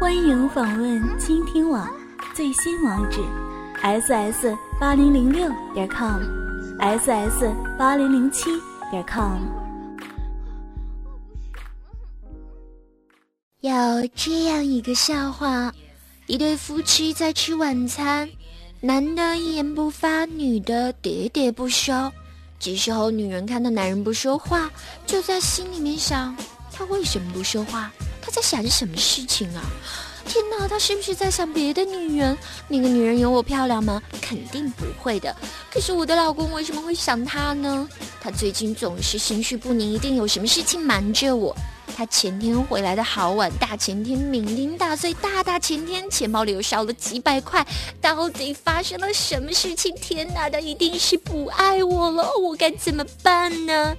欢迎访问倾听网最新网址：ss 八零零六点 com，ss 八零零七点 com。有这样一个笑话：一对夫妻在吃晚餐，男的一言不发，女的喋喋不休。这时候，女人看到男人不说话，就在心里面想：他为什么不说话？他在想着什么事情啊？天哪，他是不是在想别的女人？那个女人有我漂亮吗？肯定不会的。可是我的老公为什么会想他呢？他最近总是心绪不宁，一定有什么事情瞒着我。他前天回来的好晚，大前天酩酊大醉，大大前天钱包里又少了几百块，到底发生了什么事情？天哪，他一定是不爱我了，我该怎么办呢？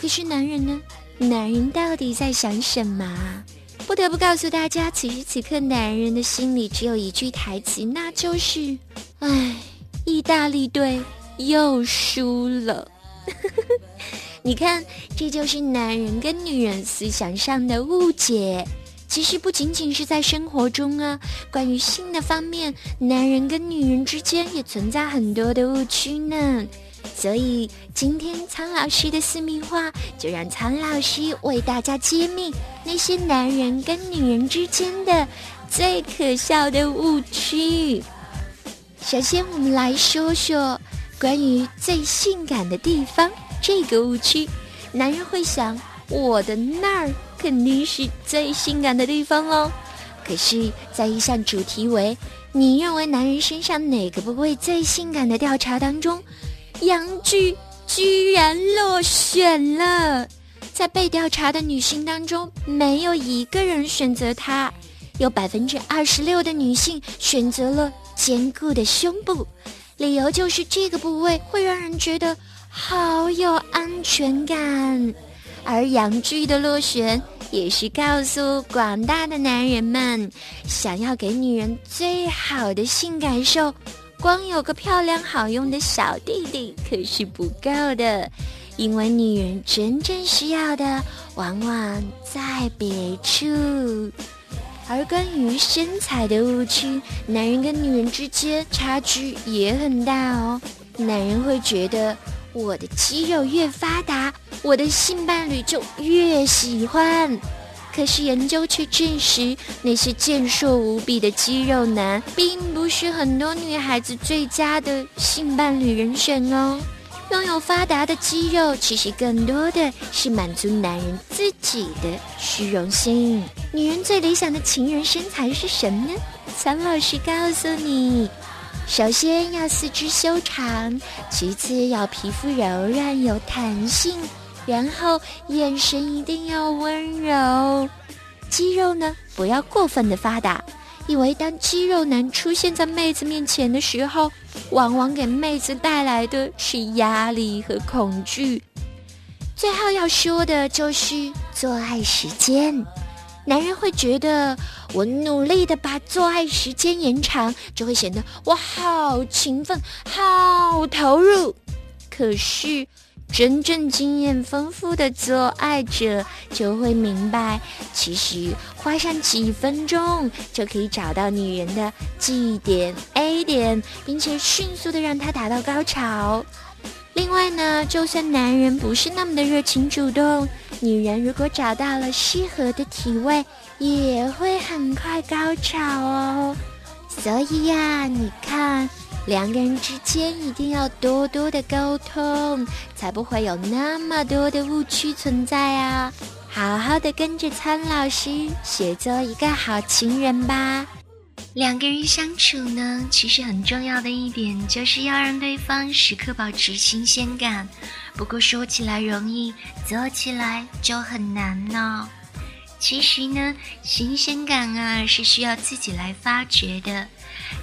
可是男人呢？男人到底在想什么？不得不告诉大家，此时此刻男人的心里只有一句台词，那就是：“唉，意大利队又输了。”你看，这就是男人跟女人思想上的误解。其实不仅仅是在生活中啊，关于性的方面，男人跟女人之间也存在很多的误区呢。所以今天苍老师的私密话，就让苍老师为大家揭秘那些男人跟女人之间的最可笑的误区。首先，我们来说说关于最性感的地方。这个误区，男人会想，我的那儿肯定是最性感的地方哦。可是，在一项主题为“你认为男人身上哪个部位最性感”的调查当中，阳具居然落选了。在被调查的女性当中，没有一个人选择她，有百分之二十六的女性选择了坚固的胸部，理由就是这个部位会让人觉得。好有安全感，而阳具的落选也是告诉广大的男人们，想要给女人最好的性感受，光有个漂亮好用的小弟弟可是不够的，因为女人真正需要的往往在别处。而关于身材的误区，男人跟女人之间差距也很大哦，男人会觉得。我的肌肉越发达，我的性伴侣就越喜欢。可是研究却证实，那些健硕无比的肌肉男，并不是很多女孩子最佳的性伴侣人选哦。拥有发达的肌肉，其实更多的是满足男人自己的虚荣心。女人最理想的情人身材是什么呢？苍老师告诉你。首先要四肢修长，其次要皮肤柔软有弹性，然后眼神一定要温柔。肌肉呢，不要过分的发达，因为当肌肉男出现在妹子面前的时候，往往给妹子带来的是压力和恐惧。最后要说的就是做爱时间。男人会觉得我努力的把做爱时间延长，就会显得我好勤奋、好投入。可是，真正经验丰富的做爱者就会明白，其实花上几分钟就可以找到女人的 G 点、A 点，并且迅速的让她达到高潮。另外呢，就算男人不是那么的热情主动，女人如果找到了适合的体位，也会很快高潮哦。所以呀，你看，两个人之间一定要多多的沟通，才不会有那么多的误区存在啊！好好的跟着苍老师学做一个好情人吧。两个人相处呢，其实很重要的一点就是要让对方时刻保持新鲜感。不过说起来容易，做起来就很难呢。其实呢，新鲜感啊是需要自己来发掘的。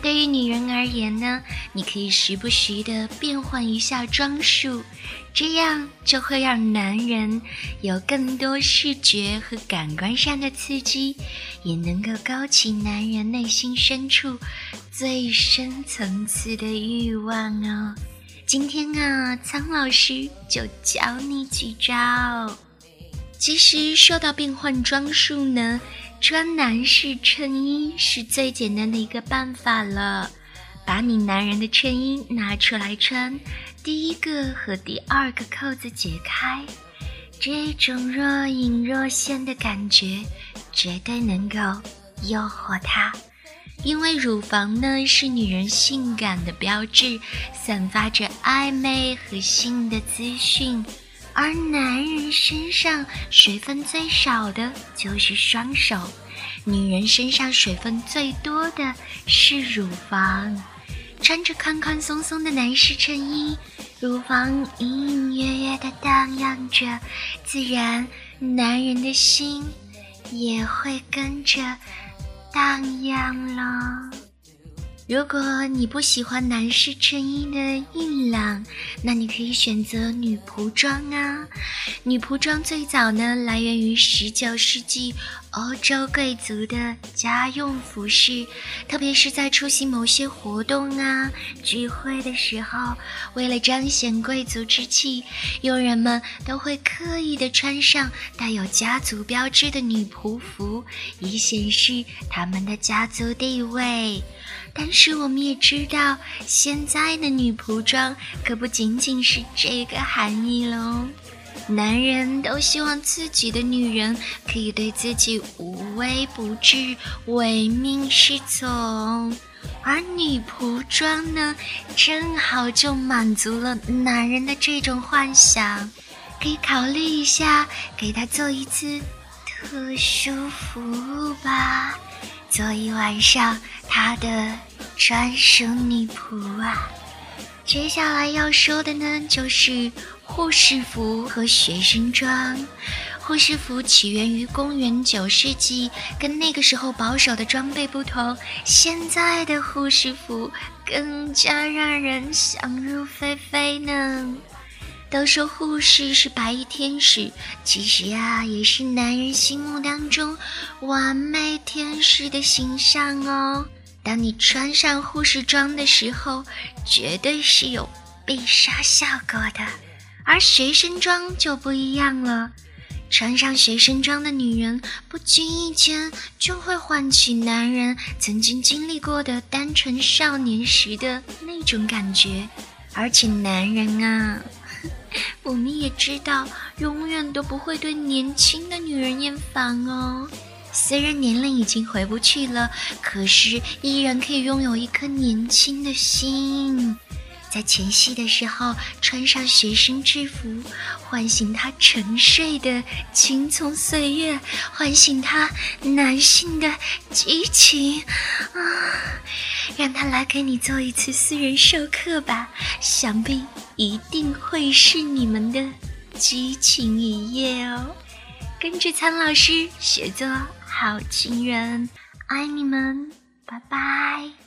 对于女人而言呢，你可以时不时的变换一下装束，这样就会让男人有更多视觉和感官上的刺激，也能够勾起男人内心深处最深层次的欲望哦。今天啊，苍老师就教你几招。其实说到变换装束呢。穿男士衬衣是最简单的一个办法了。把你男人的衬衣拿出来穿，第一个和第二个扣子解开，这种若隐若现的感觉，绝对能够诱惑他。因为乳房呢是女人性感的标志，散发着暧昧和性的资讯，而男人身上水分最少的就是双手，女人身上水分最多的是乳房。穿着宽宽松松的男士衬衣，乳房隐隐约约的荡漾着，自然男人的心也会跟着荡漾了。如果你不喜欢男士衬衣的硬朗，那你可以选择女仆装啊。女仆装最早呢来源于十九世纪欧洲贵族的家用服饰，特别是在出席某些活动啊聚会的时候，为了彰显贵族之气，佣人们都会刻意的穿上带有家族标志的女仆服，以显示他们的家族地位。但是我们也知道，现在的女仆装可不仅仅是这个含义喽。男人都希望自己的女人可以对自己无微不至、唯命是从，而女仆装呢，正好就满足了男人的这种幻想。可以考虑一下，给他做一次特殊服务吧。做一晚上他的专属女仆啊！接下来要说的呢，就是护士服和学生装。护士服起源于公元九世纪，跟那个时候保守的装备不同，现在的护士服更加让人想入非非呢。都说护士是白衣天使，其实呀，也是男人心目当中完美天使的形象哦。当你穿上护士装的时候，绝对是有必杀效果的。而学生装就不一样了，穿上学生装的女人，不经意间就会唤起男人曾经经历过的单纯少年时的那种感觉，而且男人啊。我们也知道，永远都不会对年轻的女人厌烦哦。虽然年龄已经回不去了，可是依然可以拥有一颗年轻的心。在前戏的时候，穿上学生制服，唤醒他沉睡的青葱岁月，唤醒他男性的激情啊！让他来给你做一次私人授课吧，想必一定会是你们的激情一夜哦！跟着苍老师学做好情人，爱你们，拜拜。